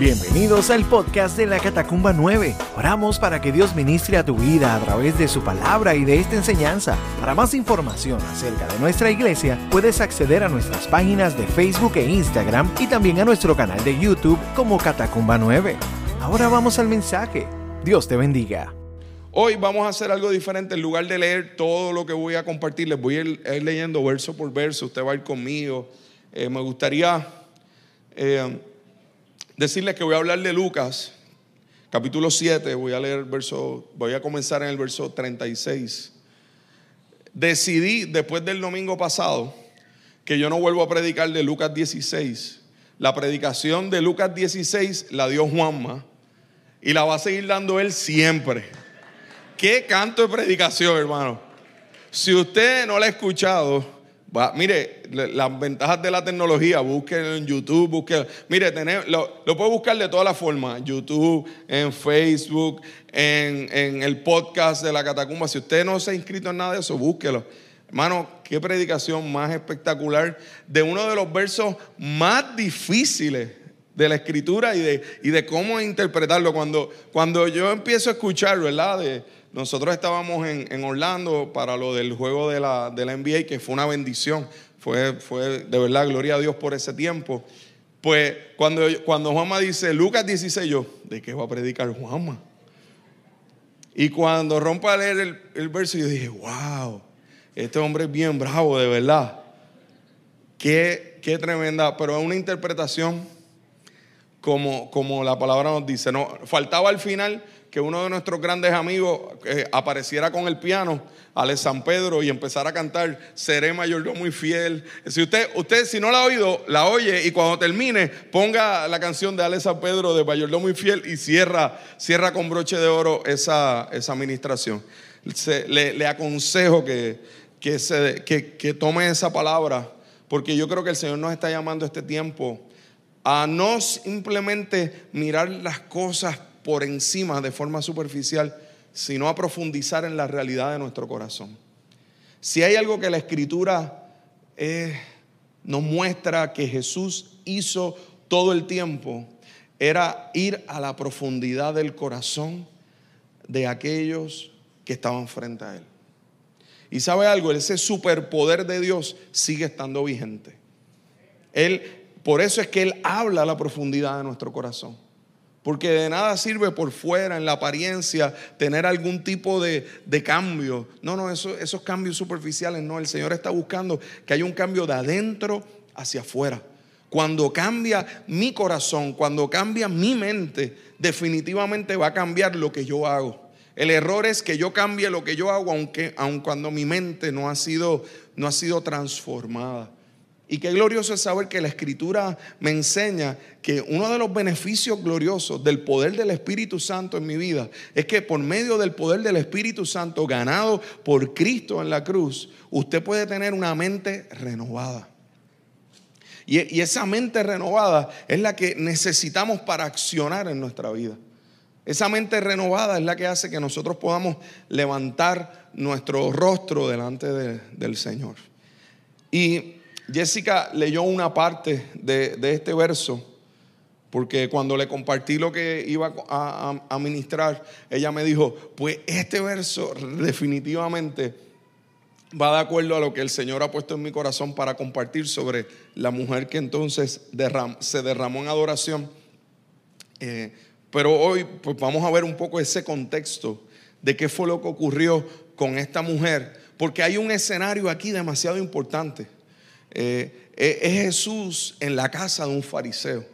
Bienvenidos al podcast de la Catacumba 9. Oramos para que Dios ministre a tu vida a través de su palabra y de esta enseñanza. Para más información acerca de nuestra iglesia, puedes acceder a nuestras páginas de Facebook e Instagram y también a nuestro canal de YouTube como Catacumba 9. Ahora vamos al mensaje. Dios te bendiga. Hoy vamos a hacer algo diferente. En lugar de leer todo lo que voy a compartir, les voy a ir, leyendo verso por verso. Usted va a ir conmigo. Eh, me gustaría eh, decirles que voy a hablar de Lucas, capítulo 7. Voy a leer verso, voy a comenzar en el verso 36. Decidí después del domingo pasado que yo no vuelvo a predicar de Lucas 16. La predicación de Lucas 16 la dio Juanma y la va a seguir dando él siempre. Qué canto de predicación, hermano. Si usted no la ha escuchado, mire, las ventajas de la tecnología, búsquenlo en YouTube, búsquenlo. Mire, lo, lo puede buscar de todas las formas, YouTube, en Facebook, en, en, el podcast de la Catacumba. Si usted no se ha inscrito en nada de eso, búsquelo. Hermano, qué predicación más espectacular de uno de los versos más difíciles de la escritura y de, y de cómo interpretarlo. Cuando, cuando yo empiezo a escuchar, ¿verdad? De, nosotros estábamos en, Orlando para lo del juego de la, NBA, que fue una bendición. Fue, de verdad, gloria a Dios por ese tiempo. Pues cuando, cuando Juanma dice, Lucas 16, yo, ¿de qué va a predicar Juanma? Y cuando rompa a leer el, el verso, yo dije, wow, este hombre es bien bravo, de verdad. Qué, qué tremenda, pero es una interpretación como, como la palabra nos dice. No, faltaba al final que uno de nuestros grandes amigos eh, apareciera con el piano, Ale San Pedro, y empezara a cantar Seré mayordomo muy fiel. Si usted, usted si no la ha oído, la oye y cuando termine, ponga la canción de Ale San Pedro de mayordomo muy fiel y cierra, cierra con broche de oro esa, esa administración. le, aconsejo que, que, se, que, que tome esa palabra, porque yo creo que el Señor nos está llamando a este tiempo a no simplemente mirar las cosas por encima de forma superficial, sino a profundizar en la realidad de nuestro corazón. Si hay algo que la escritura eh, nos muestra que Jesús hizo todo el tiempo, era ir a la profundidad del corazón de aquellos que estaban frente a Él. Y sabe algo, ese superpoder de Dios sigue estando vigente. Él, por eso es que Él habla a la profundidad de nuestro corazón. Porque de nada sirve por fuera, en la apariencia, tener algún tipo de, cambio. No, no, esos cambios superficiales, no. El Señor está buscando que haya un cambio de adentro hacia afuera. Cuando cambia mi corazón, cuando cambia mi mente, definitivamente va a cambiar lo que yo hago. El error es que yo cambie lo que yo hago, aunque aun cuando mi mente no ha sido, no ha sido transformada. Y qué glorioso es saber que la escritura me enseña que uno de los beneficios gloriosos del poder del Espíritu Santo en mi vida es que por medio del poder del Espíritu Santo ganado por Cristo en la cruz, usted puede tener una mente renovada. Y, esa mente renovada es la que necesitamos para accionar en nuestra vida. Esa mente renovada es la que hace que nosotros podamos levantar nuestro rostro delante del Señor. Y Jessica leyó una parte de, este verso, porque cuando le compartí lo que iba a, ministrar, ella me dijo, pues este verso definitivamente va de acuerdo a lo que el Señor ha puesto en mi corazón para compartir sobre la mujer que entonces se derramó en adoración. Eh, pero hoy pues vamos a ver un poco ese contexto de qué fue lo que ocurrió con esta mujer, porque hay un escenario aquí demasiado importante. Eh, es Jesús en la casa de un fariseo.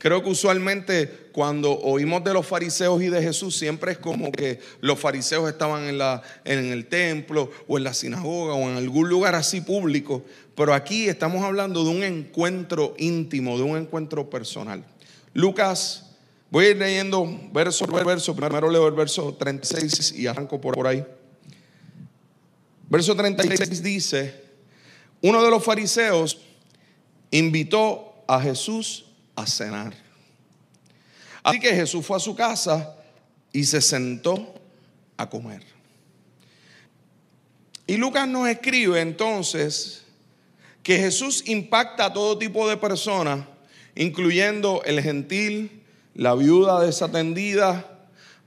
Creo que usualmente cuando oímos de los fariseos y de Jesús, siempre es como que los fariseos estaban en, la, en el templo o en la sinagoga o en algún lugar así público. Pero aquí estamos hablando de un encuentro íntimo, de un encuentro personal. Lucas, voy a ir leyendo verso por verso. Primero leo el verso 36 y arranco por ahí. Verso 36 dice uno de los fariseos invitó a Jesús a cenar. Así que Jesús fue a su casa y se sentó a comer. Y Lucas nos escribe entonces que Jesús impacta a todo tipo de personas, incluyendo el gentil, la viuda desatendida,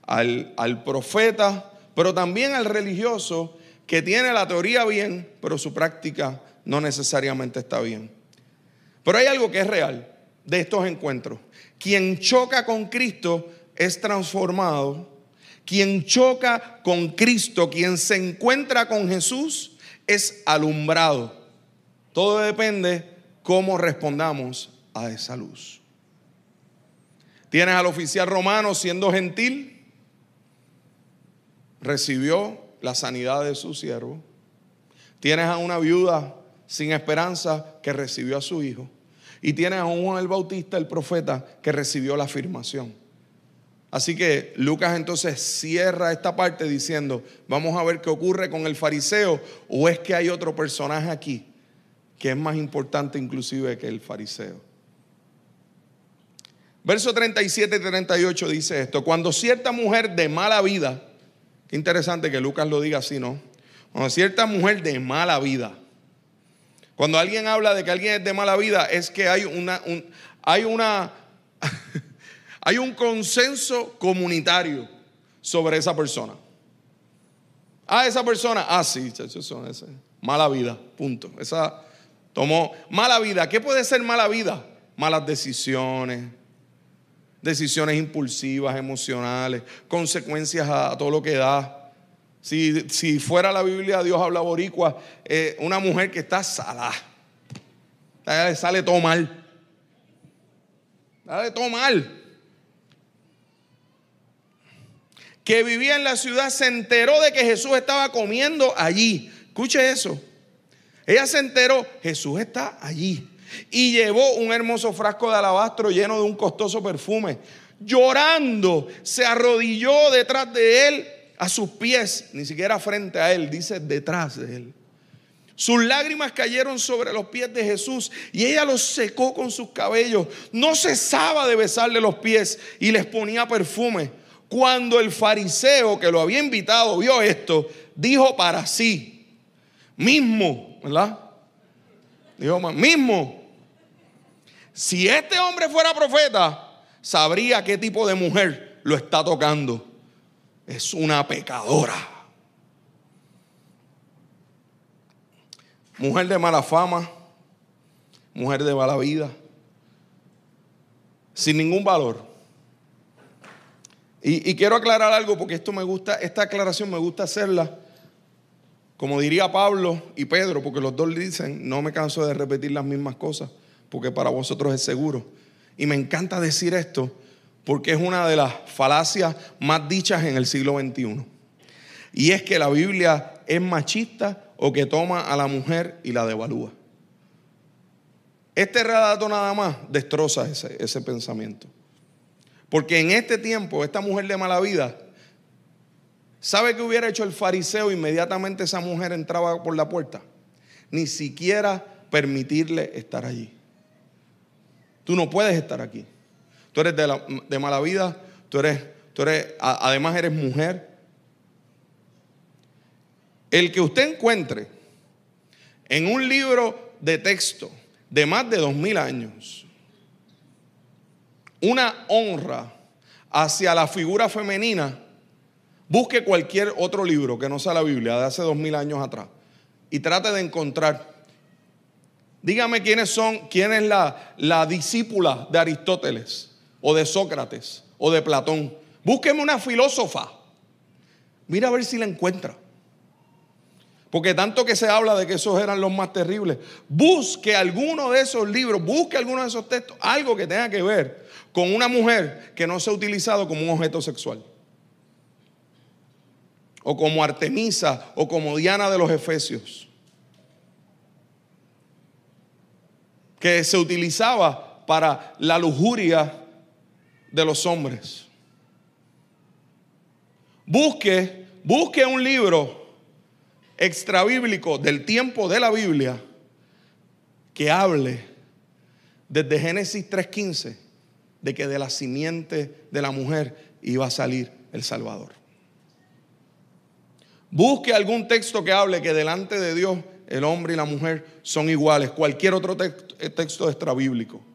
al, al profeta, pero también al religioso que tiene la teoría bien, pero su práctica no necesariamente está bien. Pero hay algo que es real de estos encuentros. Quien choca con Cristo es transformado. Quien choca con Cristo, quien se encuentra con Jesús, es alumbrado. Todo depende cómo respondamos a esa luz. Tienes al oficial romano siendo gentil, recibió la sanidad de su siervo. Tienes a una viuda sin esperanza que recibió a su hijo. Y tienes a Juan el Bautista, el profeta, que recibió la afirmación. Así que Lucas entonces cierra esta parte diciendo, vamos a ver qué ocurre con el fariseo o es que hay otro personaje aquí que es más importante inclusive que el fariseo. Verso 37 y 38 dice esto, cuando cierta mujer de mala vida, qué interesante que Lucas lo diga así, ¿no? Cuando cierta mujer de mala vida, cuando alguien habla de que alguien es de mala vida, es que hay una, hay una, hay un consenso comunitario sobre esa persona. Ah, esa persona, ah, sí, eso es mala vida, punto. Esa tomó mala vida. ¿Qué puede ser mala vida? Malas decisiones, decisiones impulsivas, emocionales, consecuencias a todo lo que da. Si, fuera la Biblia, Dios habla boricua, eh, una mujer que está salada. Le sale todo mal. Sale todo mal. Que vivía en la ciudad se enteró de que Jesús estaba comiendo allí. Escuche eso. Ella se enteró, Jesús está allí. Y llevó un hermoso frasco de alabastro lleno de un costoso perfume. Llorando, se arrodilló detrás de él a sus pies, ni siquiera frente a él, dice detrás de él. Sus lágrimas cayeron sobre los pies de Jesús y ella los secó con sus cabellos. No cesaba de besarle los pies y les ponía perfume. Cuando el fariseo que lo había invitado vio esto, dijo para sí, mismo, ¿verdad? Dijo mismo, si este hombre fuera profeta, sabría qué tipo de mujer lo está tocando es una pecadora. Mujer de mala fama, mujer de mala vida, sin ningún valor. Y, quiero aclarar algo porque esto me gusta, esta aclaración me gusta hacerla, como diría Pablo y Pedro, porque los dos dicen, no me canso de repetir las mismas cosas, porque para vosotros es seguro. Y me encanta decir esto, porque es una de las falacias más dichas en el siglo XXI. Y es que la Biblia es machista o que toma a la mujer y la devalúa. Este relato nada más destroza ese, ese pensamiento. Porque en este tiempo, esta mujer de mala vida, ¿sabe qué hubiera hecho el fariseo inmediatamente esa mujer entraba por la puerta? Ni siquiera permitirle estar allí. Tú no puedes estar aquí tú eres de, mala vida, tú eres, tú eres, además eres mujer. El que usted encuentre en un libro de texto de más de dos mil años una honra hacia la figura femenina, busque cualquier otro libro que no sea la Biblia de hace dos mil años atrás y trate de encontrar. Dígame quiénes son, quién es la, la discípula de Aristóteles o de Sócrates o de Platón. Búsqueme una filósofa. Mira a ver si la encuentra. Porque tanto que se habla de que esos eran los más terribles. Busque alguno de esos libros, busque alguno de esos textos, algo que tenga que ver con una mujer que no se ha utilizado como un objeto sexual. O como Artemisa o como Diana de los Efesios. Que se utilizaba para la lujuria de los hombres. Busque, busque un libro extrabíblico del tiempo de la Biblia que hable desde Génesis 3.15 de que de la simiente de la mujer iba a salir el Salvador. Busque algún texto que hable que delante de Dios el hombre y la mujer son iguales, cualquier otro texto, texto extrabíblico.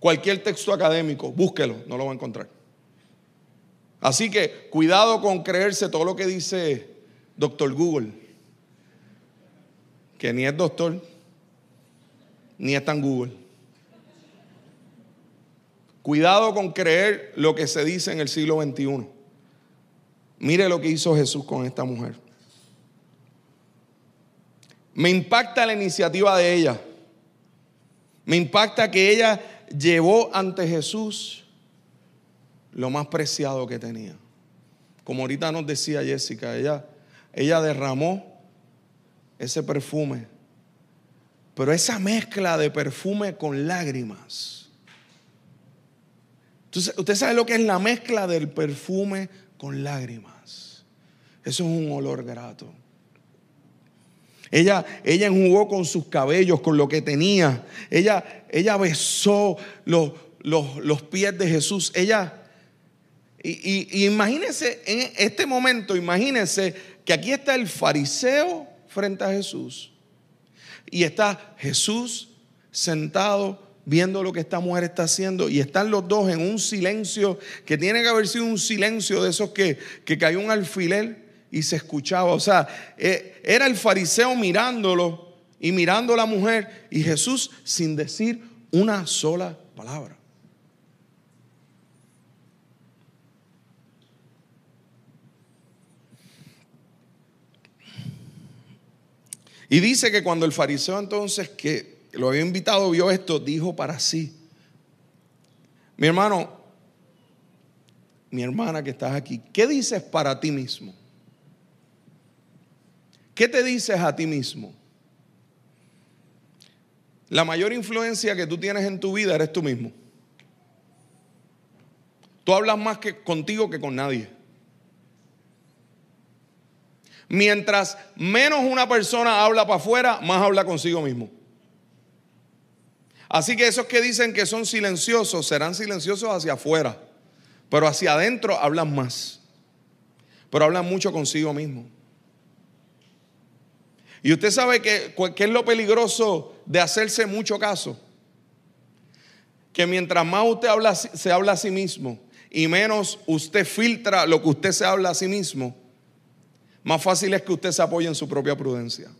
Cualquier texto académico, búsquelo, no lo va a encontrar. Así que cuidado con creerse todo lo que dice doctor Google, que ni es doctor, ni está en Google. Cuidado con creer lo que se dice en el siglo XXI. Mire lo que hizo Jesús con esta mujer. Me impacta la iniciativa de ella. Me impacta que ella llevó ante Jesús lo más preciado que tenía. Como ahorita nos decía Jessica, ella, ella derramó ese perfume, pero esa mezcla de perfume con lágrimas. Entonces, usted sabe lo que es la mezcla del perfume con lágrimas. Eso es un olor grato. Ella, ella enjugó con sus cabellos, con lo que tenía. Ella, ella besó los, los pies de Jesús. Ella y, imagínense en este momento, imagínense que aquí está el fariseo frente a Jesús y está Jesús sentado viendo lo que esta mujer está haciendo y están los dos en un silencio que tiene que haber sido un silencio de esos que, que cayó un alfiler y se escuchaba. O sea, eh, era el fariseo mirándolo y mirando a la mujer y Jesús sin decir una sola palabra. Y dice que cuando el fariseo entonces que lo había invitado vio esto, dijo para sí, mi hermano, mi hermana que estás aquí, ¿qué dices para ti mismo? ¿Qué te dices a ti mismo? La mayor influencia que tú tienes en tu vida eres tú mismo. Tú hablas más que contigo que con nadie. Mientras menos una persona habla para afuera, más habla consigo mismo. Así que esos que dicen que son silenciosos serán silenciosos hacia afuera, pero hacia adentro hablan más. Pero hablan mucho consigo mismo. Y usted sabe que, qué es lo peligroso de hacerse mucho caso. Que mientras más usted se habla a sí mismo y menos usted filtra lo que usted se habla a sí mismo, más fácil es que usted se apoye en su propia prudencia.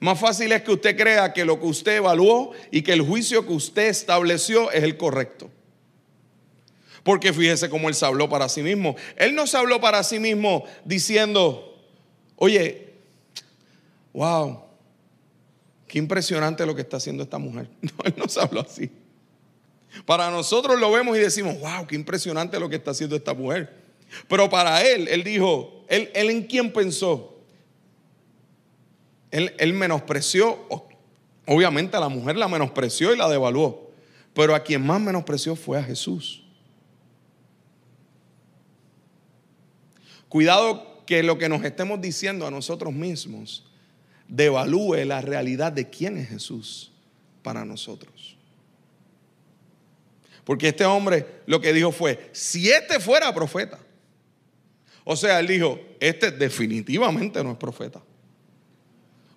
Más fácil es que usted crea que lo que usted evaluó y que el juicio que usted estableció es el correcto. Porque fíjese cómo él se habló para sí mismo. Él no se habló para sí mismo diciendo, oye, wow, qué impresionante lo que está haciendo esta mujer. No, él no se habló así. Para nosotros lo vemos y decimos, wow, qué impresionante lo que está haciendo esta mujer. Pero para él, él dijo, él, en quién pensó. Él, él menospreció, obviamente a la mujer la menospreció y la devaluó, pero a quien más menospreció fue a Jesús. Cuidado que lo que nos estemos diciendo a nosotros mismos devalúe la realidad de quién es Jesús para nosotros. Porque este hombre lo que dijo fue, si este fuera profeta, o sea, él dijo, este definitivamente no es profeta.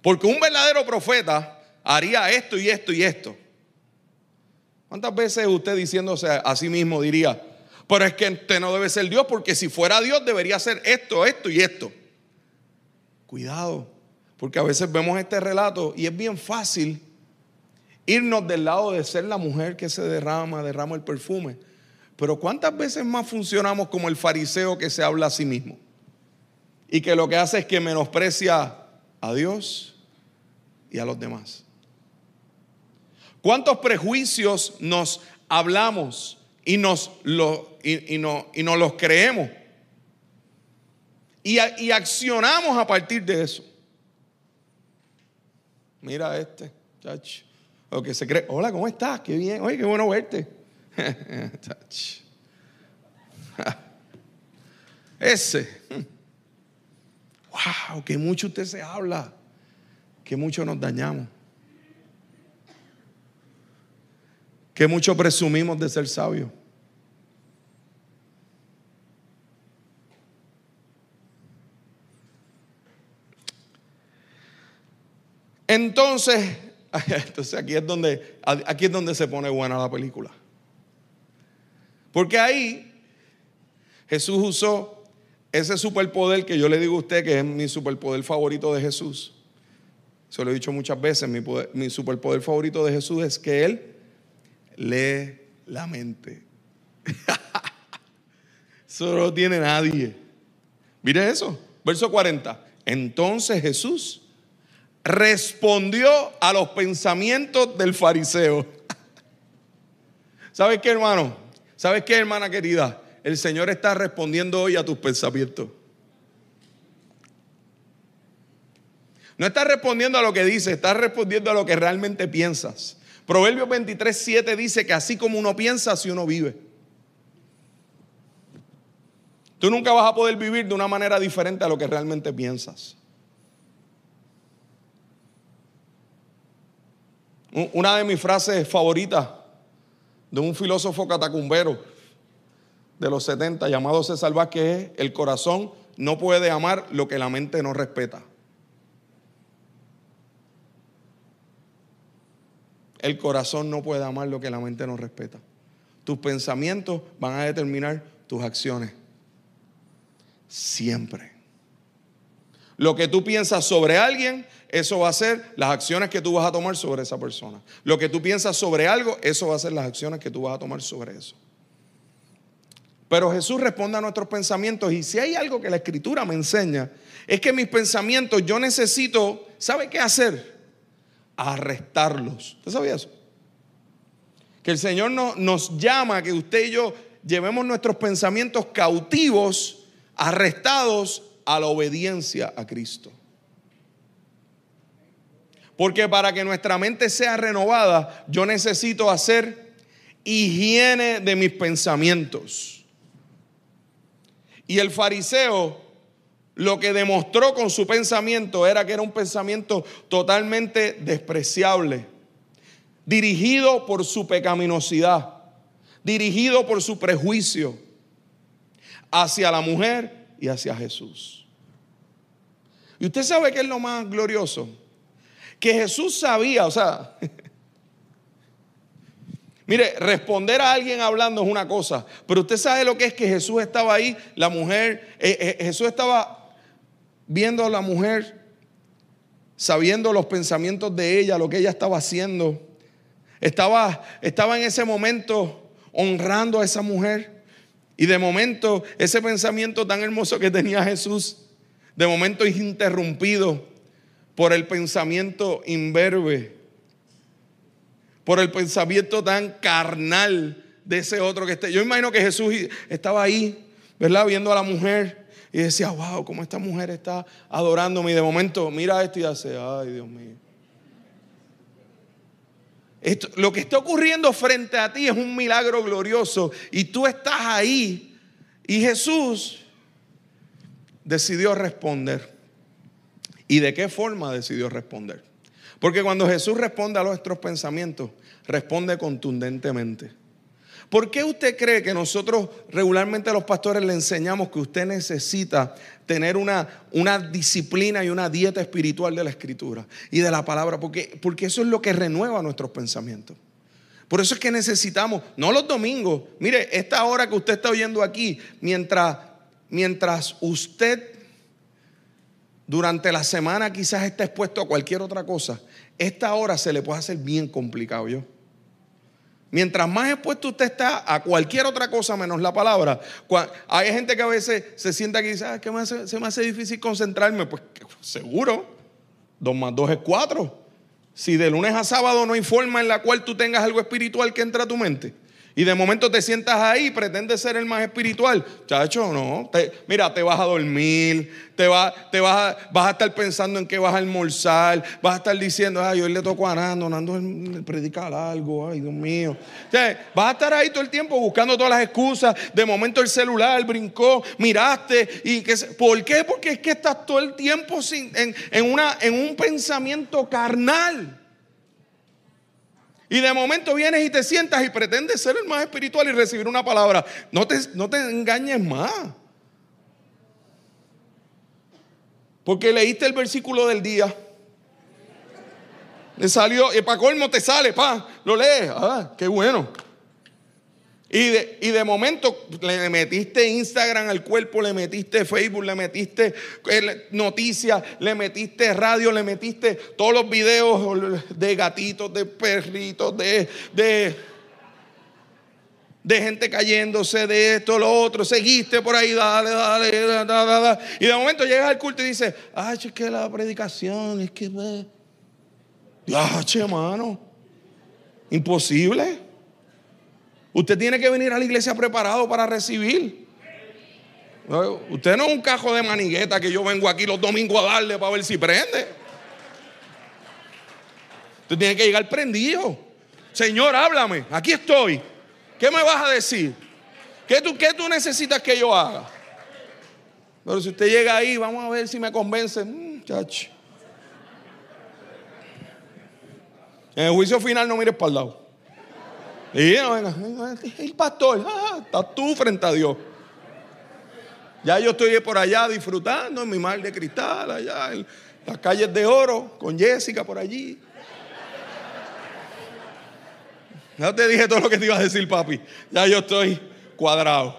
Porque un verdadero profeta haría esto y esto y esto. ¿Cuántas veces usted diciéndose a sí mismo diría, pero es que este no debe ser Dios porque si fuera Dios debería ser esto, esto y esto? Cuidado, porque a veces vemos este relato y es bien fácil irnos del lado de ser la mujer que se derrama, derrama el perfume pero ¿cuántas veces más funcionamos como el fariseo que se habla a sí mismo? Y que lo que hace es que menosprecia a Dios y a los demás. ¿Cuántos prejuicios nos hablamos y nos, y, no, y los creemos? Y, accionamos a partir de eso. Mira este, chacho. O que se cree, hola, ¿cómo estás? Qué bien, oye, qué bueno verte. Ese. Wow, que mucho usted se habla, que mucho nos dañamos, que mucho presumimos de ser sabios. Entonces, Entonces aquí es donde, aquí es donde se pone buena la película. Porque ahí Jesús usó ese superpoder que yo le digo a usted que es mi superpoder favorito de Jesús. Se lo he dicho muchas veces, mi, mi superpoder favorito de Jesús es que Él lee la mente. eso no lo tiene nadie. Mire eso, verso 40. Entonces Jesús respondió a los pensamientos del fariseo. ¿Sabes qué, hermano? ¿Sabes qué, hermana querida? El Señor está respondiendo hoy a tus pensamientos. No está respondiendo a lo que dice, está respondiendo a lo que realmente piensas. Proverbios 23, 7 dice que así como uno piensa, así uno vive. Tú nunca vas a poder vivir de una manera diferente a lo que realmente piensas. Una de mis frases favoritas de un filósofo catacumbero de los 70 llamado César Vázquez es, el corazón no puede amar lo que la mente no respeta. El corazón no puede amar lo que la mente no respeta. Tus pensamientos van a determinar tus acciones. Siempre. Lo que tú piensas sobre alguien eso va a ser las acciones que tú vas a tomar sobre esa persona. Lo que tú piensas sobre algo, eso va a ser las acciones que tú vas a tomar sobre eso. Pero Jesús responde a nuestros pensamientos y si hay algo que la escritura me enseña, es que mis pensamientos yo necesito, ¿sabe qué hacer? Arrestarlos. ¿Usted sabía eso? Que el Señor no, nos llama que usted y yo llevemos nuestros pensamientos cautivos, arrestados a la obediencia a Cristo. Porque para que nuestra mente sea renovada, yo necesito hacer higiene de mis pensamientos. Y el fariseo lo que demostró con su pensamiento era que era un pensamiento totalmente despreciable, dirigido por su pecaminosidad, dirigido por su prejuicio hacia la mujer y hacia Jesús. Y usted sabe que es lo más glorioso que Jesús sabía, o sea, mire, responder a alguien hablando es una cosa, pero usted sabe lo que es que Jesús estaba ahí, la mujer, eh, eh, Jesús estaba viendo a la mujer, sabiendo los pensamientos de ella, lo que ella estaba haciendo. Estaba, estaba en ese momento honrando a esa mujer. Y de momento, ese pensamiento tan hermoso que tenía Jesús, de momento es interrumpido por el pensamiento imberbe, por el pensamiento tan carnal de ese otro que esté. Yo imagino que Jesús estaba ahí, ¿verdad? Viendo a la mujer y decía, wow, cómo esta mujer está adorándome. Y de momento mira esto y hace, ay, Dios mío. Lo que está ocurriendo frente a ti es un milagro glorioso y tú estás ahí. Y Jesús decidió responder. ¿Y de qué forma decidió responder? Porque cuando Jesús responde a nuestros pensamientos, responde contundentemente. ¿Por qué usted cree que nosotros regularmente a los pastores le enseñamos que usted necesita tener una, una disciplina y una dieta espiritual de la escritura y de la palabra? Porque, porque eso es lo que renueva nuestros pensamientos. Por eso es que necesitamos, no los domingos, mire, esta hora que usted está oyendo aquí, mientras, mientras usted durante la semana quizás está expuesto a cualquier otra cosa, esta hora se le puede hacer bien complicado yo. Mientras más expuesto usted está a cualquier otra cosa menos la palabra, hay gente que a veces se sienta aquí dice, ah, ¿qué se me hace difícil concentrarme? Pues seguro, dos más dos es cuatro. Si de lunes a sábado no hay forma en la cual tú tengas algo espiritual que entra a tu mente, y de momento te sientas ahí pretendes ser el más espiritual. Chacho, no. mira, te vas a dormir, te, va, te vas, a, vas a estar pensando en qué vas a almorzar, vas a estar diciendo, ay, hoy le tocó a Nando, Nando predicar algo, ay, Dios mío. vas a estar ahí todo el tiempo buscando todas las excusas. De momento el celular brincó, miraste. y que, ¿Por qué? Porque es que estás todo el tiempo en, una, en un pensamiento carnal. Y de momento vienes y te sientas y pretendes ser el más espiritual y recibir una palabra. No te, no te engañes más. Porque leíste el versículo del día. Le salió, y para colmo te sale, pa, lo lees. Ah, qué bueno. Y de, y de, momento le metiste Instagram al cuerpo, le metiste Facebook, le metiste eh, noticias, le metiste radio, le metiste todos los videos de gatitos, de perritos, de, de, de gente cayéndose, de esto, lo otro. Seguiste por ahí, dale, dale, dale, dale. Y de momento llegas al culto y dices, ay, es que la predicación, es que... Ya, che, mano. Imposible. Usted tiene que venir a la iglesia preparado para recibir. Usted no es un cajo de manigueta que yo vengo aquí los domingos a darle para ver si prende. Usted tiene que llegar prendido. Señor, háblame. Aquí estoy. ¿Qué me vas a decir? ¿Qué tú, qué tú necesitas que yo haga? Pero si usted llega ahí, vamos a ver si me convence. Mm, en el juicio final no mires para el lado. Y el pastor, ah, estás tú frente a Dios. Ya yo estoy por allá disfrutando en mi mar de cristal, allá en las calles de oro, con Jessica por allí. No te dije todo lo que te iba a decir, papi. Ya yo estoy cuadrado.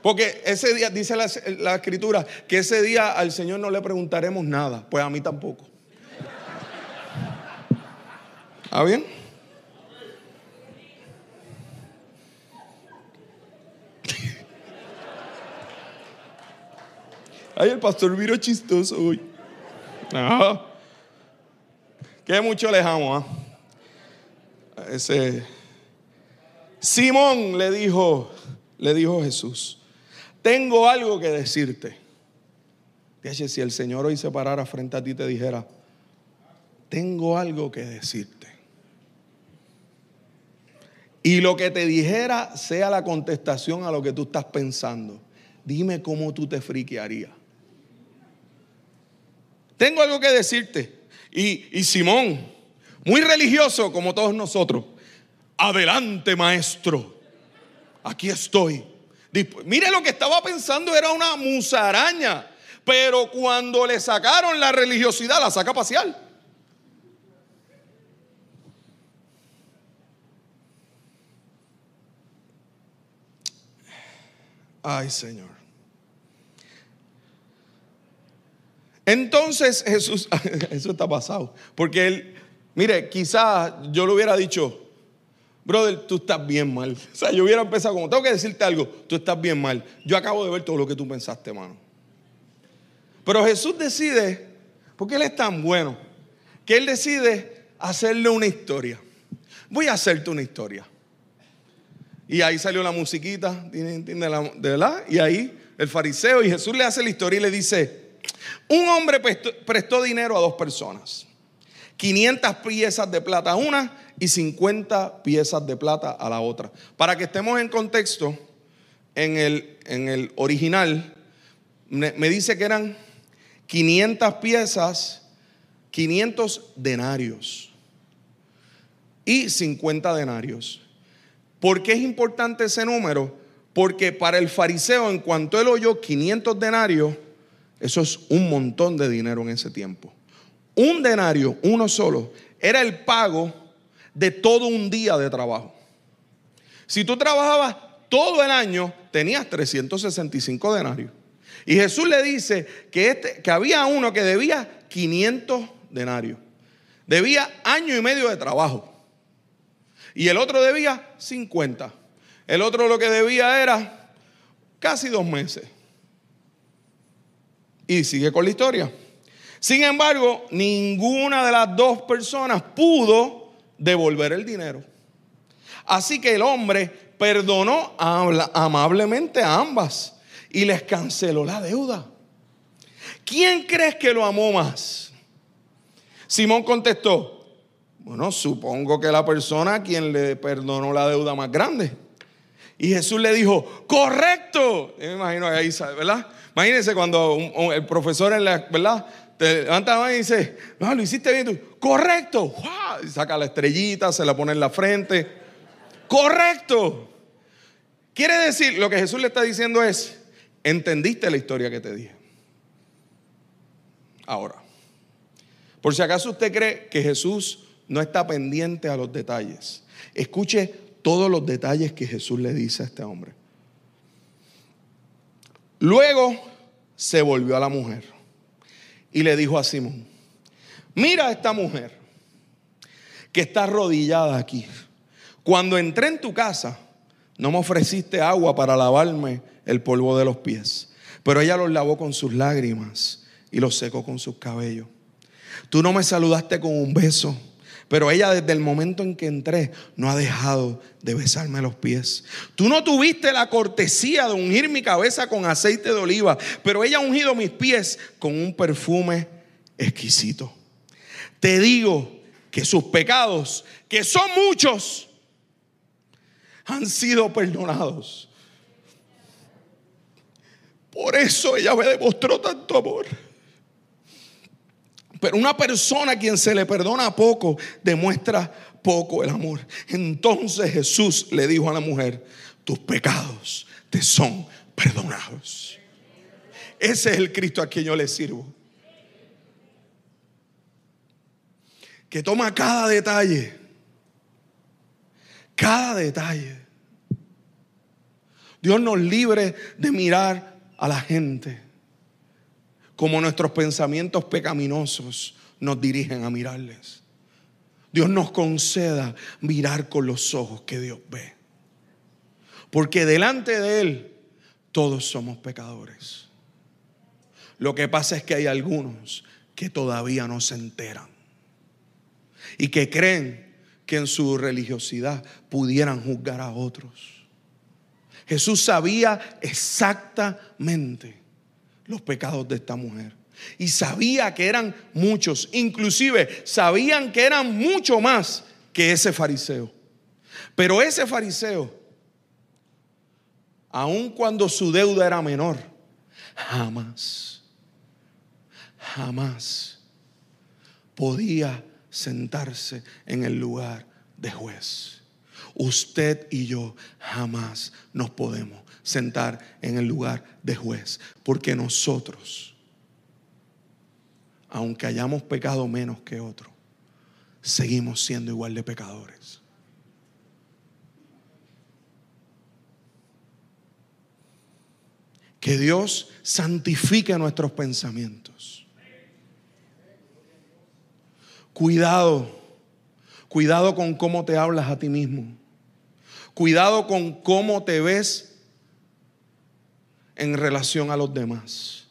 Porque ese día, dice la, la, escritura, que ese día al Señor no le preguntaremos nada. Pues a mí tampoco. ¿Está bien? Ay, el pastor viro chistoso hoy. Ah. Que mucho le amo, ¿ah? Ese. Simón le dijo, le dijo Jesús, tengo algo que decirte. Dije, si el Señor hoy se parara frente a ti y te dijera, tengo algo que decirte. Y lo que te dijera sea la contestación a lo que tú estás pensando. Dime cómo tú te friquearías. Tengo algo que decirte. Y, Simón, muy religioso como todos nosotros, adelante maestro, aquí estoy. Mire lo que estaba pensando era una musaraña, pero cuando le sacaron la religiosidad, la saca pasear. Ay, Señor. Entonces Jesús, eso está pasado, porque él, mire, quizás yo le hubiera dicho, brother, tú estás bien mal. O sea, yo hubiera empezado como, tengo que decirte algo, tú estás bien mal. Yo acabo de ver todo lo que tú pensaste, hermano. Pero Jesús decide, porque Él es tan bueno, que Él decide hacerle una historia. Voy a hacerte una historia. Y ahí salió la musiquita, de verdad, y ahí el fariseo y Jesús le hace la historia y le dice, un hombre prestó, dinero a dos personas. 500 piezas de plata a una y 50 piezas de plata a la otra. Para que estemos en contexto, en el, original me, me dice que eran 500 piezas, 500 denarios y 50 denarios. ¿Por qué es importante ese número? Porque para el fariseo, en cuanto él oyó 500 denarios, eso es un montón de dinero en ese tiempo. Un denario, uno solo, era el pago de todo un día de trabajo. Si tú trabajabas todo el año, tenías 365 denarios. Y Jesús le dice que, este, que había uno que debía 500 denarios. Debía año y medio de trabajo. Y el otro debía 50. El otro lo que debía era casi dos meses. Y sigue con la historia. Sin embargo, ninguna de las dos personas pudo devolver el dinero. Así que el hombre perdonó amablemente a ambas y les canceló la deuda. ¿Quién crees que lo amó más? Simón contestó, bueno, supongo que la persona a quien le perdonó la deuda más grande. Y Jesús le dijo, correcto. me imagino ahí, ¿verdad? Imagínense cuando el profesor en la, ¿verdad? Te levanta la mano y dice, no, lo hiciste bien. Tú, Correcto. Y saca la estrellita, se la pone en la frente. Correcto. Quiere decir, lo que Jesús le está diciendo es, entendiste la historia que te dije. Ahora. Por si acaso usted cree que Jesús no está pendiente a los detalles. Escuche todos los detalles que Jesús le dice a este hombre. Luego se volvió a la mujer y le dijo a Simón, mira a esta mujer que está arrodillada aquí. Cuando entré en tu casa, no me ofreciste agua para lavarme el polvo de los pies, pero ella los lavó con sus lágrimas y los secó con sus cabellos. Tú no me saludaste con un beso pero ella desde el momento en que entré no ha dejado de besarme los pies. Tú no tuviste la cortesía de ungir mi cabeza con aceite de oliva, pero ella ha ungido mis pies con un perfume exquisito. Te digo que sus pecados, que son muchos, han sido perdonados. Por eso ella me demostró tanto amor. Pero una persona a quien se le perdona poco demuestra poco el amor. Entonces Jesús le dijo a la mujer, tus pecados te son perdonados. Ese es el Cristo a quien yo le sirvo. Que toma cada detalle. Cada detalle. Dios nos libre de mirar a la gente como nuestros pensamientos pecaminosos nos dirigen a mirarles. Dios nos conceda mirar con los ojos que Dios ve. Porque delante de Él todos somos pecadores. Lo que pasa es que hay algunos que todavía no se enteran y que creen que en su religiosidad pudieran juzgar a otros. Jesús sabía exactamente los pecados de esta mujer. Y sabía que eran muchos, inclusive sabían que eran mucho más que ese fariseo. Pero ese fariseo, aun cuando su deuda era menor, jamás, jamás podía sentarse en el lugar de juez. Usted y yo jamás nos podemos sentar en el lugar de juez. Porque nosotros, aunque hayamos pecado menos que otros, seguimos siendo igual de pecadores. Que Dios santifique nuestros pensamientos. Cuidado, cuidado con cómo te hablas a ti mismo. Cuidado con cómo te ves en relación a los demás.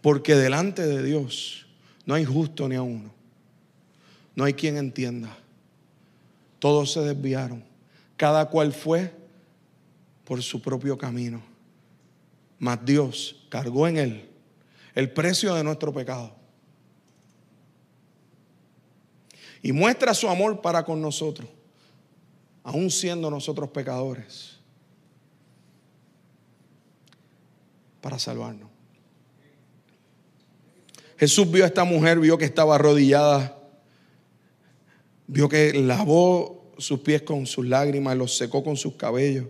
Porque delante de Dios no hay justo ni a uno. No hay quien entienda. Todos se desviaron. Cada cual fue por su propio camino. Mas Dios cargó en él el precio de nuestro pecado. Y muestra su amor para con nosotros, aun siendo nosotros pecadores. Para salvarnos. Jesús vio a esta mujer, vio que estaba arrodillada, vio que lavó sus pies con sus lágrimas, los secó con sus cabellos.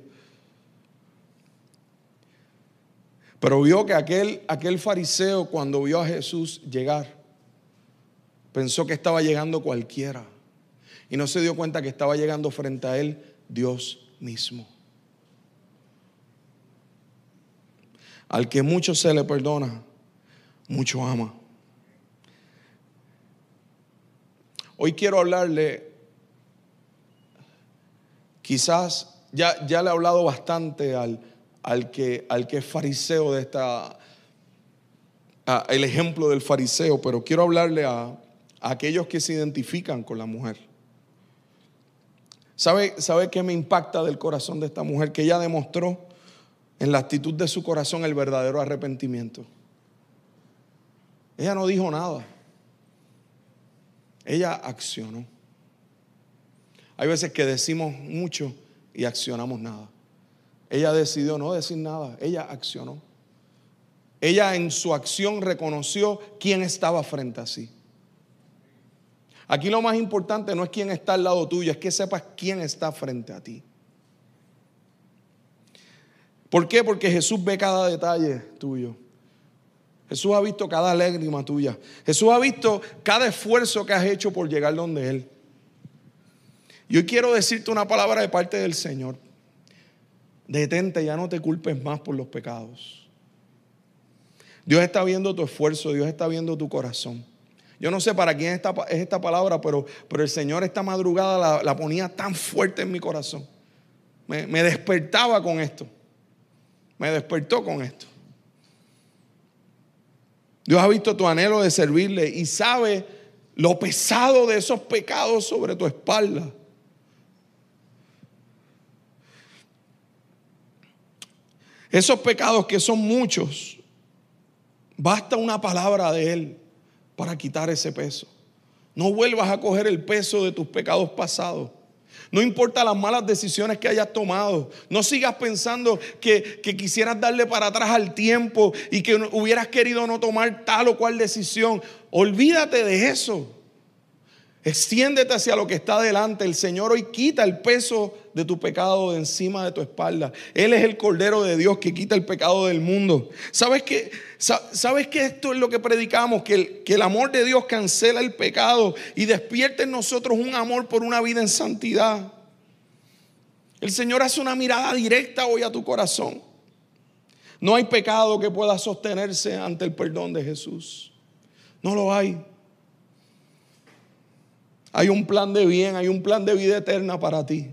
Pero vio que aquel, aquel fariseo cuando vio a Jesús llegar, pensó que estaba llegando cualquiera. Y no se dio cuenta que estaba llegando frente a él Dios mismo. Al que mucho se le perdona, mucho ama. Hoy quiero hablarle, quizás ya, ya le he hablado bastante al, al, que, al que es fariseo de esta, el ejemplo del fariseo, pero quiero hablarle a, a, aquellos que se identifican con la mujer. ¿Sabe, ¿Sabe qué me impacta del corazón de esta mujer? Que ella demostró en la actitud de su corazón el verdadero arrepentimiento. Ella no dijo nada. Ella accionó. Hay veces que decimos mucho y accionamos nada. Ella decidió no decir nada. Ella accionó. Ella en su acción reconoció quién estaba frente a sí. Aquí lo más importante no es quién está al lado tuyo, es que sepas quién está frente a ti. ¿Por qué? Porque Jesús ve cada detalle tuyo. Jesús ha visto cada lágrima tuya. Jesús ha visto cada esfuerzo que has hecho por llegar donde Él. Y hoy quiero decirte una palabra de parte del Señor. Detente, ya no te culpes más por los pecados. Dios está viendo tu esfuerzo, Dios está viendo tu corazón. Yo no sé para quién es esta, palabra, pero, pero, el Señor esta madrugada la, ponía tan fuerte en mi corazón. Me despertaba con esto. Me despertó con esto. Dios ha visto tu anhelo de servirle y sabe lo pesado de esos pecados sobre tu espalda. Esos pecados que son muchos, basta una palabra de Él para quitar ese peso. No vuelvas a coger el peso de tus pecados pasados. No importa las malas decisiones que hayas tomado. No sigas pensando que, quisieras darle para atrás al tiempo y que hubieras querido no tomar tal o cual decisión. Olvídate de eso. Extiéndete hacia lo que está delante. El Señor hoy quita el peso de tu pecado de encima de tu espalda. Él es el Cordero de Dios que quita el pecado del mundo. ¿Sabes que, ¿Sabes que esto es lo que predicamos? Que el, que el amor de Dios cancela el pecado y despierta en nosotros un amor por una vida en santidad. El Señor hace una mirada directa hoy a tu corazón. No hay pecado que pueda sostenerse ante el perdón de Jesús. No lo hay. Hay un plan de bien, hay un plan de vida eterna para ti.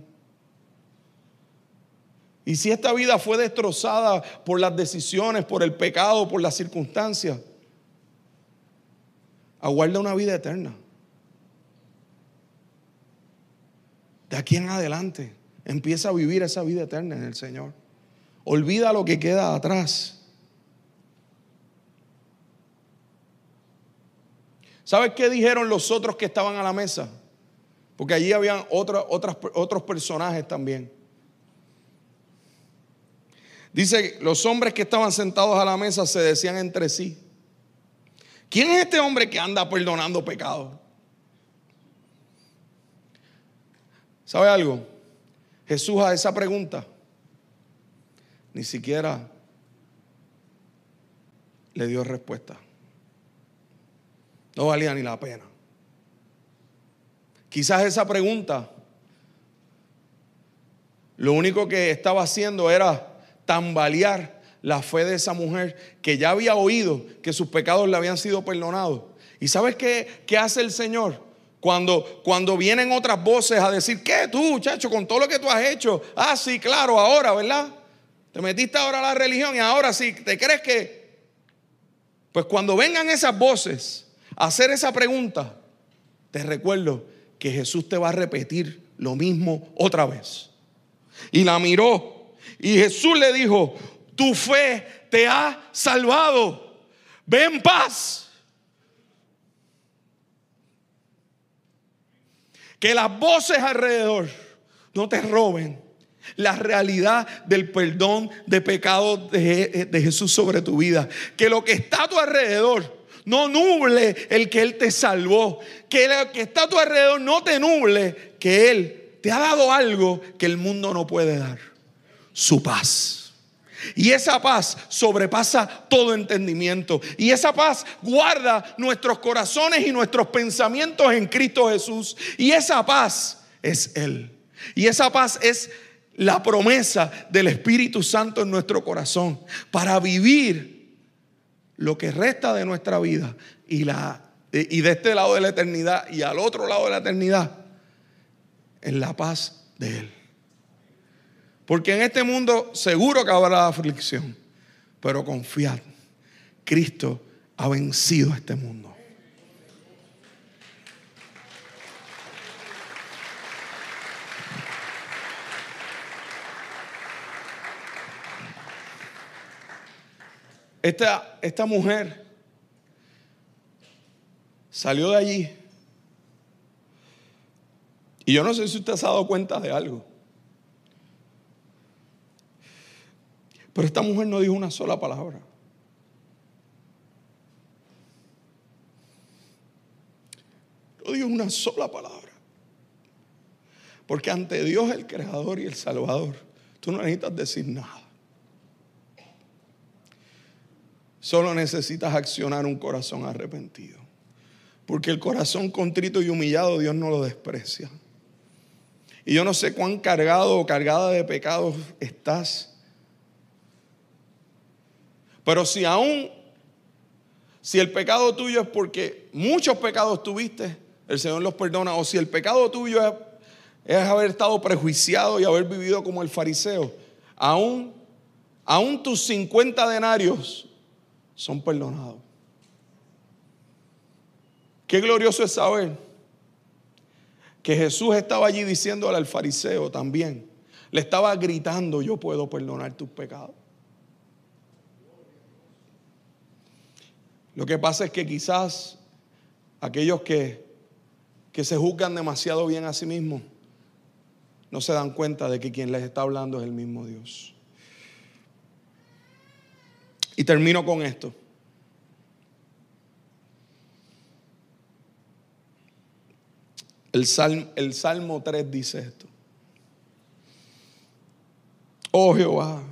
Y si esta vida fue destrozada por las decisiones, por el pecado, por las circunstancias, aguarda una vida eterna. De aquí en adelante, empieza a vivir esa vida eterna en el Señor. Olvida lo que queda atrás. ¿Sabes qué dijeron los otros que estaban a la mesa? Porque allí habían otros personajes también. Dice, los hombres que estaban sentados a la mesa se decían entre sí, ¿quién es este hombre que anda perdonando pecados? ¿Sabe algo? Jesús a esa pregunta ni siquiera le dio respuesta. No valía ni la pena. Quizás esa pregunta lo único que estaba haciendo era tambalear la fe de esa mujer que ya había oído que sus pecados le habían sido perdonados. ¿Y sabes qué, qué hace el Señor? Cuando, cuando vienen otras voces a decir, ¿qué tú, muchacho, con todo lo que tú has hecho? Ah, sí, claro, ahora, ¿verdad? Te metiste ahora a la religión y ahora sí, ¿te crees que? Pues cuando vengan esas voces hacer esa pregunta, te recuerdo que Jesús te va a repetir lo mismo otra vez. Y la miró y Jesús le dijo, tu fe te ha salvado, ven paz. Que las voces alrededor no te roben la realidad del perdón de pecados de, de, Jesús sobre tu vida. Que lo que está a tu alrededor no nuble el que Él te salvó. Que lo que está a tu alrededor no te nuble que Él te ha dado algo que el mundo no puede dar. Su paz. Y esa paz sobrepasa todo entendimiento. Y esa paz guarda nuestros corazones y nuestros pensamientos en Cristo Jesús. Y esa paz es Él. Y esa paz es la promesa del Espíritu Santo en nuestro corazón para vivir lo que resta de nuestra vida y, la, y de este lado de la eternidad y al otro lado de la eternidad en la paz de Él. Porque en este mundo seguro que habrá aflicción, pero confiad, Cristo ha vencido este mundo. Esta, esta mujer salió de allí. Y yo no sé si usted se ha dado cuenta de algo. Pero esta mujer no dijo una sola palabra. No dijo una sola palabra. Porque ante Dios el Creador y el Salvador, tú no necesitas decir nada. Solo necesitas accionar un corazón arrepentido. Porque el corazón contrito y humillado Dios no lo desprecia. Y yo no sé cuán cargado o cargada de pecados estás. Pero si aún, si el pecado tuyo es porque muchos pecados tuviste, el Señor los perdona. O si el pecado tuyo es, es haber estado prejuiciado y haber vivido como el fariseo, aún, aún tus 50 denarios son perdonados. Qué glorioso es saber que Jesús estaba allí diciéndole al fariseo también. Le estaba gritando, yo puedo perdonar tus pecados. Lo que pasa es que quizás aquellos que, que se juzgan demasiado bien a sí mismos no se dan cuenta de que quien les está hablando es el mismo Dios. Y termino con esto. El Salmo, el Salmo 3 dice esto. Oh Jehová,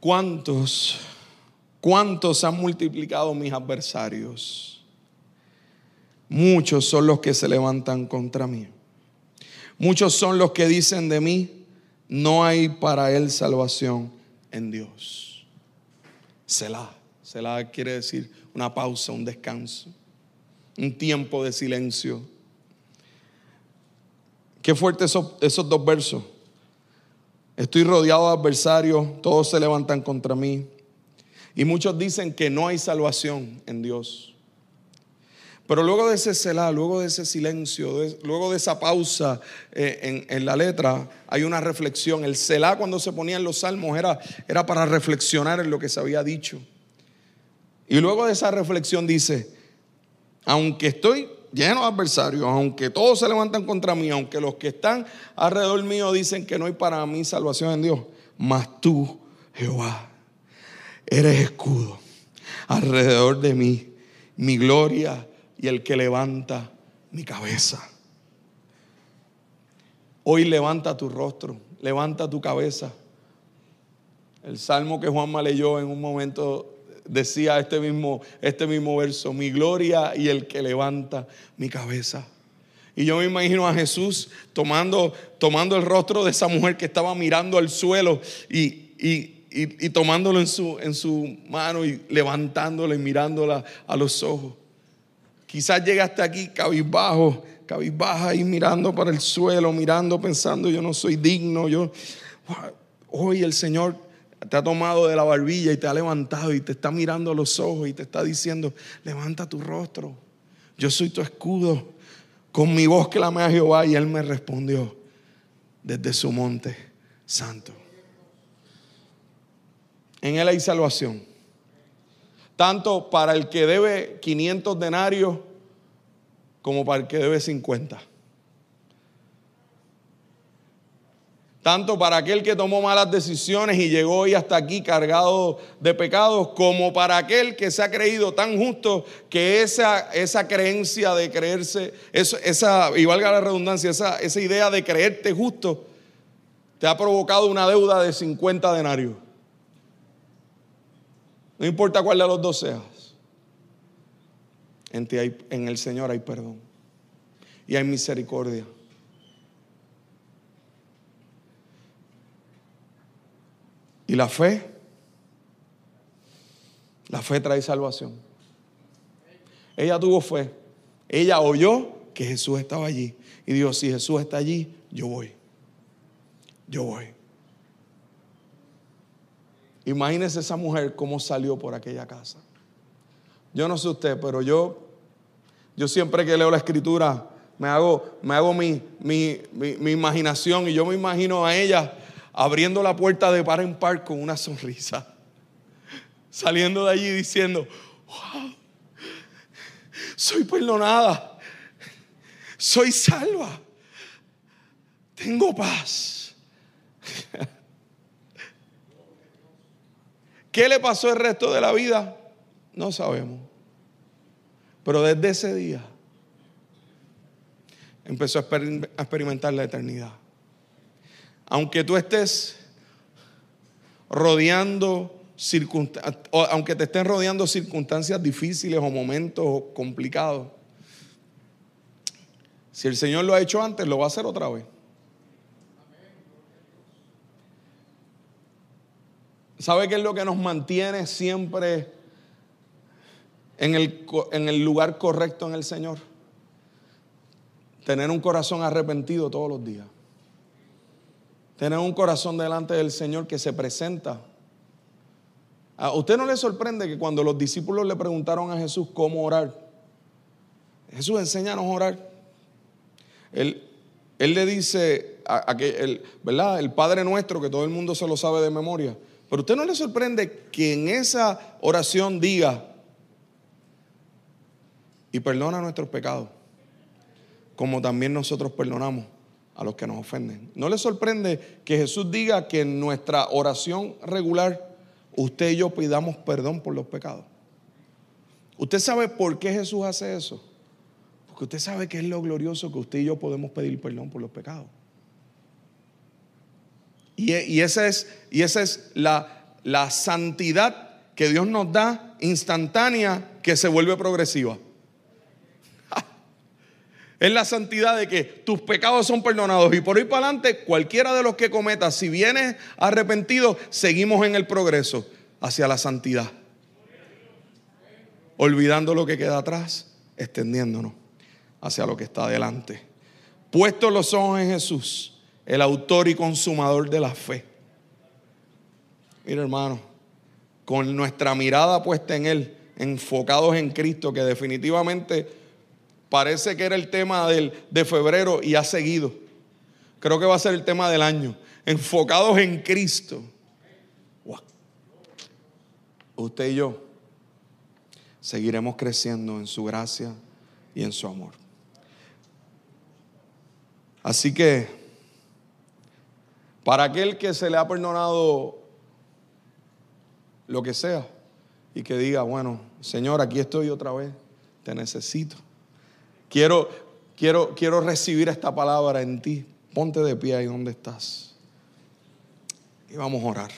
¿cuántos, cuántos han multiplicado mis adversarios? Muchos son los que se levantan contra mí. Muchos son los que dicen de mí, no hay para él salvación en Dios. Selah. Selah quiere decir una pausa, un descanso un tiempo de silencio. Qué fuerte esos, esos dos versos. Estoy rodeado de adversarios, todos se levantan contra mí. Y muchos dicen que no hay salvación en Dios. Pero luego de ese celá, luego de ese silencio, luego de esa pausa eh, en, la letra, hay una reflexión. El celá cuando se ponía en los salmos era, era para reflexionar en lo que se había dicho. Y luego de esa reflexión dice, aunque estoy lleno de adversarios, aunque todos se levantan contra mí, aunque los que están alrededor mío dicen que no hay para mí salvación en Dios, mas tú, Jehová, eres escudo alrededor de mí, mi gloria y el que levanta mi cabeza. Hoy levanta tu rostro, levanta tu cabeza. El salmo que Juanma leyó en un momento decía este mismo, este mismo verso, mi gloria y el que levanta mi cabeza. Y yo me imagino a Jesús tomando, tomando el rostro de esa mujer que estaba mirando al suelo y, y, tomándolo en su, en su mano y levantándola y mirándola a los ojos. Quizás llega hasta aquí cabizbajo, cabizbaja y mirando para el suelo, mirando, pensando, yo no soy digno, yo... Hoy el Señor te ha tomado de la barbilla y te ha levantado y te está mirando a los ojos y te está diciendo, levanta tu rostro, yo soy tu escudo. Con mi voz clamé a Jehová y él me respondió desde su monte santo. En él hay salvación. Tanto para el que debe 500 denarios como para el que debe 50. tanto para aquel que tomó malas decisiones y llegó hoy hasta aquí cargado de pecados, como para aquel que se ha creído tan justo que esa, esa creencia de creerse, esa, y valga la redundancia, esa, esa idea de creerte justo, te ha provocado una deuda de 50 denarios. No importa cuál de los dos seas. En, ti hay, en el Señor hay perdón y hay misericordia. Y la fe, la fe trae salvación. Ella tuvo fe. Ella oyó que Jesús estaba allí. Y dijo, si Jesús está allí, yo voy. Yo voy. Imagínese esa mujer cómo salió por aquella casa. Yo no sé usted, pero yo, yo siempre que leo la escritura, me hago, me hago mi, mi, mi imaginación y yo me imagino a ella abriendo la puerta de par en par con una sonrisa. Saliendo de allí diciendo, wow, soy perdonada, soy salva, tengo paz. ¿Qué le pasó el resto de la vida? No sabemos. Pero desde ese día empezó a experimentar la eternidad aunque tú estés rodeando aunque te estén rodeando circunstancias difíciles o momentos complicados, si el Señor lo ha hecho antes, lo va a hacer otra vez. ¿Sabe qué es lo que nos mantiene siempre en el, lugar correcto en el Señor? Tener un corazón arrepentido todos los días. Tener un corazón delante del Señor que se presenta. ¿A usted no le sorprende que cuando los discípulos le preguntaron a Jesús cómo orar? Jesús enséñanos a orar. Él, le dice a, que ¿verdad? el Padre nuestro, que todo el mundo se lo sabe de memoria. Pero usted no le sorprende que en esa oración diga, y perdona nuestros pecados, como también nosotros perdonamos a los que nos ofenden. ¿No le sorprende que Jesús diga que en nuestra oración regular usted y yo pidamos perdón por los pecados? ¿Usted sabe por qué Jesús hace eso? Porque usted sabe que es lo glorioso que usted y yo podemos pedir perdón por los pecados. Y, esa es, la santidad que Dios nos da instantánea que se vuelve progresiva. Es la santidad de que tus pecados son perdonados y por ahí para adelante cualquiera de los que cometas, si vienes arrepentido, seguimos en el progreso hacia la santidad. Olvidando lo que queda atrás, extendiéndonos hacia lo que está adelante. Puestos los ojos en Jesús, el autor y consumador de la fe. Mira hermano, con nuestra mirada puesta en Él, enfocados en Cristo, que definitivamente Parece que era el tema del, de febrero y ha seguido. Creo que va a ser el tema del año. Enfocados en Cristo. Usted y yo seguiremos creciendo en su gracia y en su amor. Así que, para aquel que se le ha perdonado lo que sea y que diga, bueno, Señor, aquí estoy otra vez, te necesito. Quiero, quiero, quiero recibir esta palabra en ti. Ponte de pie ahí donde estás. Y vamos a orar.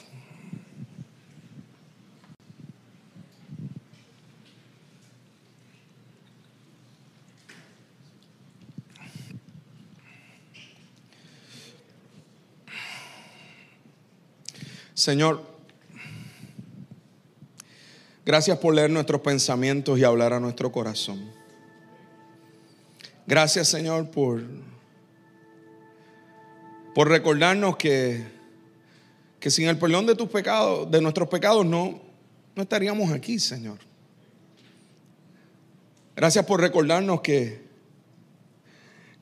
Señor, gracias por leer nuestros pensamientos y hablar a nuestro corazón. Gracias Señor por, por recordarnos que, que sin el perdón de tus pecados, de nuestros pecados, no, no estaríamos aquí, Señor. Gracias por recordarnos que,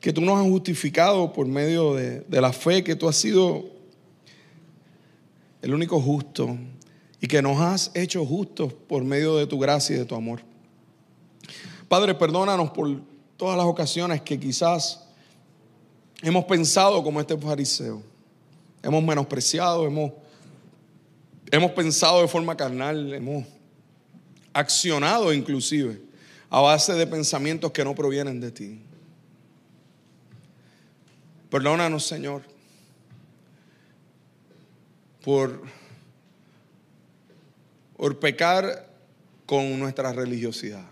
que tú nos has justificado por medio de, de la fe, que tú has sido el único justo y que nos has hecho justos por medio de tu gracia y de tu amor. Padre, perdónanos por todas las ocasiones que quizás hemos pensado como este fariseo. Hemos menospreciado, hemos, hemos pensado de forma carnal, hemos accionado inclusive a base de pensamientos que no provienen de ti. Perdónanos, Señor, por, pecar con nuestra religiosidad.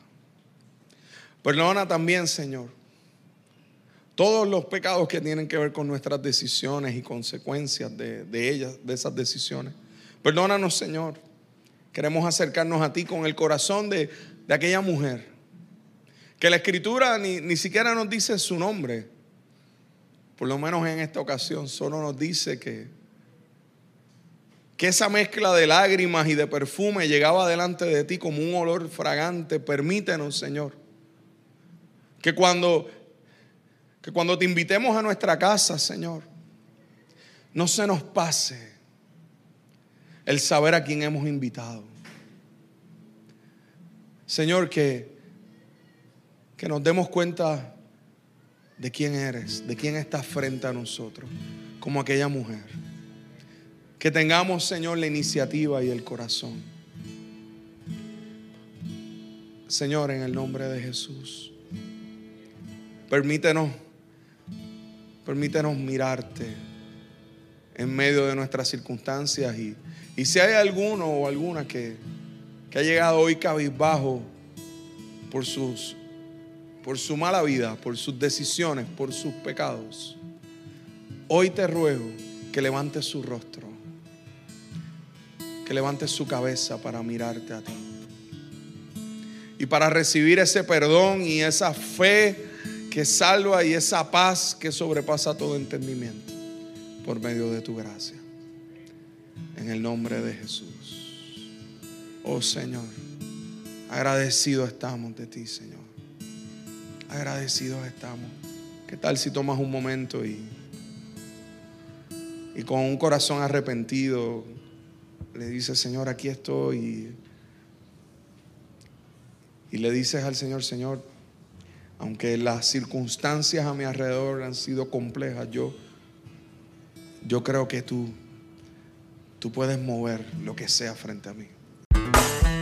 Perdona también, Señor, todos los pecados que tienen que ver con nuestras decisiones y consecuencias de, ellas, de esas decisiones. Perdónanos, Señor. Queremos acercarnos a ti con el corazón de, aquella mujer. Que la escritura ni, ni siquiera nos dice su nombre. Por lo menos en esta ocasión solo nos dice que, que esa mezcla de lágrimas y de perfume llegaba delante de ti como un olor fragante. Permítenos, Señor que cuando, que cuando te invitemos a nuestra casa, Señor, no se nos pase el saber a quién hemos invitado. Señor, que, que nos demos cuenta de quién eres, de quién estás frente a nosotros, como aquella mujer. Que tengamos, Señor, la iniciativa y el corazón. Señor, en el nombre de Jesús. Permítenos, permítenos mirarte en medio de nuestras circunstancias. Y, y si hay alguno o alguna que, que ha llegado hoy cabizbajo por, sus, por su mala vida, por sus decisiones, por sus pecados, hoy te ruego que levantes su rostro, que levantes su cabeza para mirarte a ti. Y para recibir ese perdón y esa fe que salva y esa paz que sobrepasa todo entendimiento por medio de tu gracia. En el nombre de Jesús. Oh Señor, agradecidos estamos de ti, Señor. Agradecidos estamos. ¿Qué tal si tomas un momento y, y con un corazón arrepentido le dices, Señor, aquí estoy? Y le dices al Señor, Señor, aunque las circunstancias a mi alrededor han sido complejas, yo, yo creo que tú, tú puedes mover lo que sea frente a mí.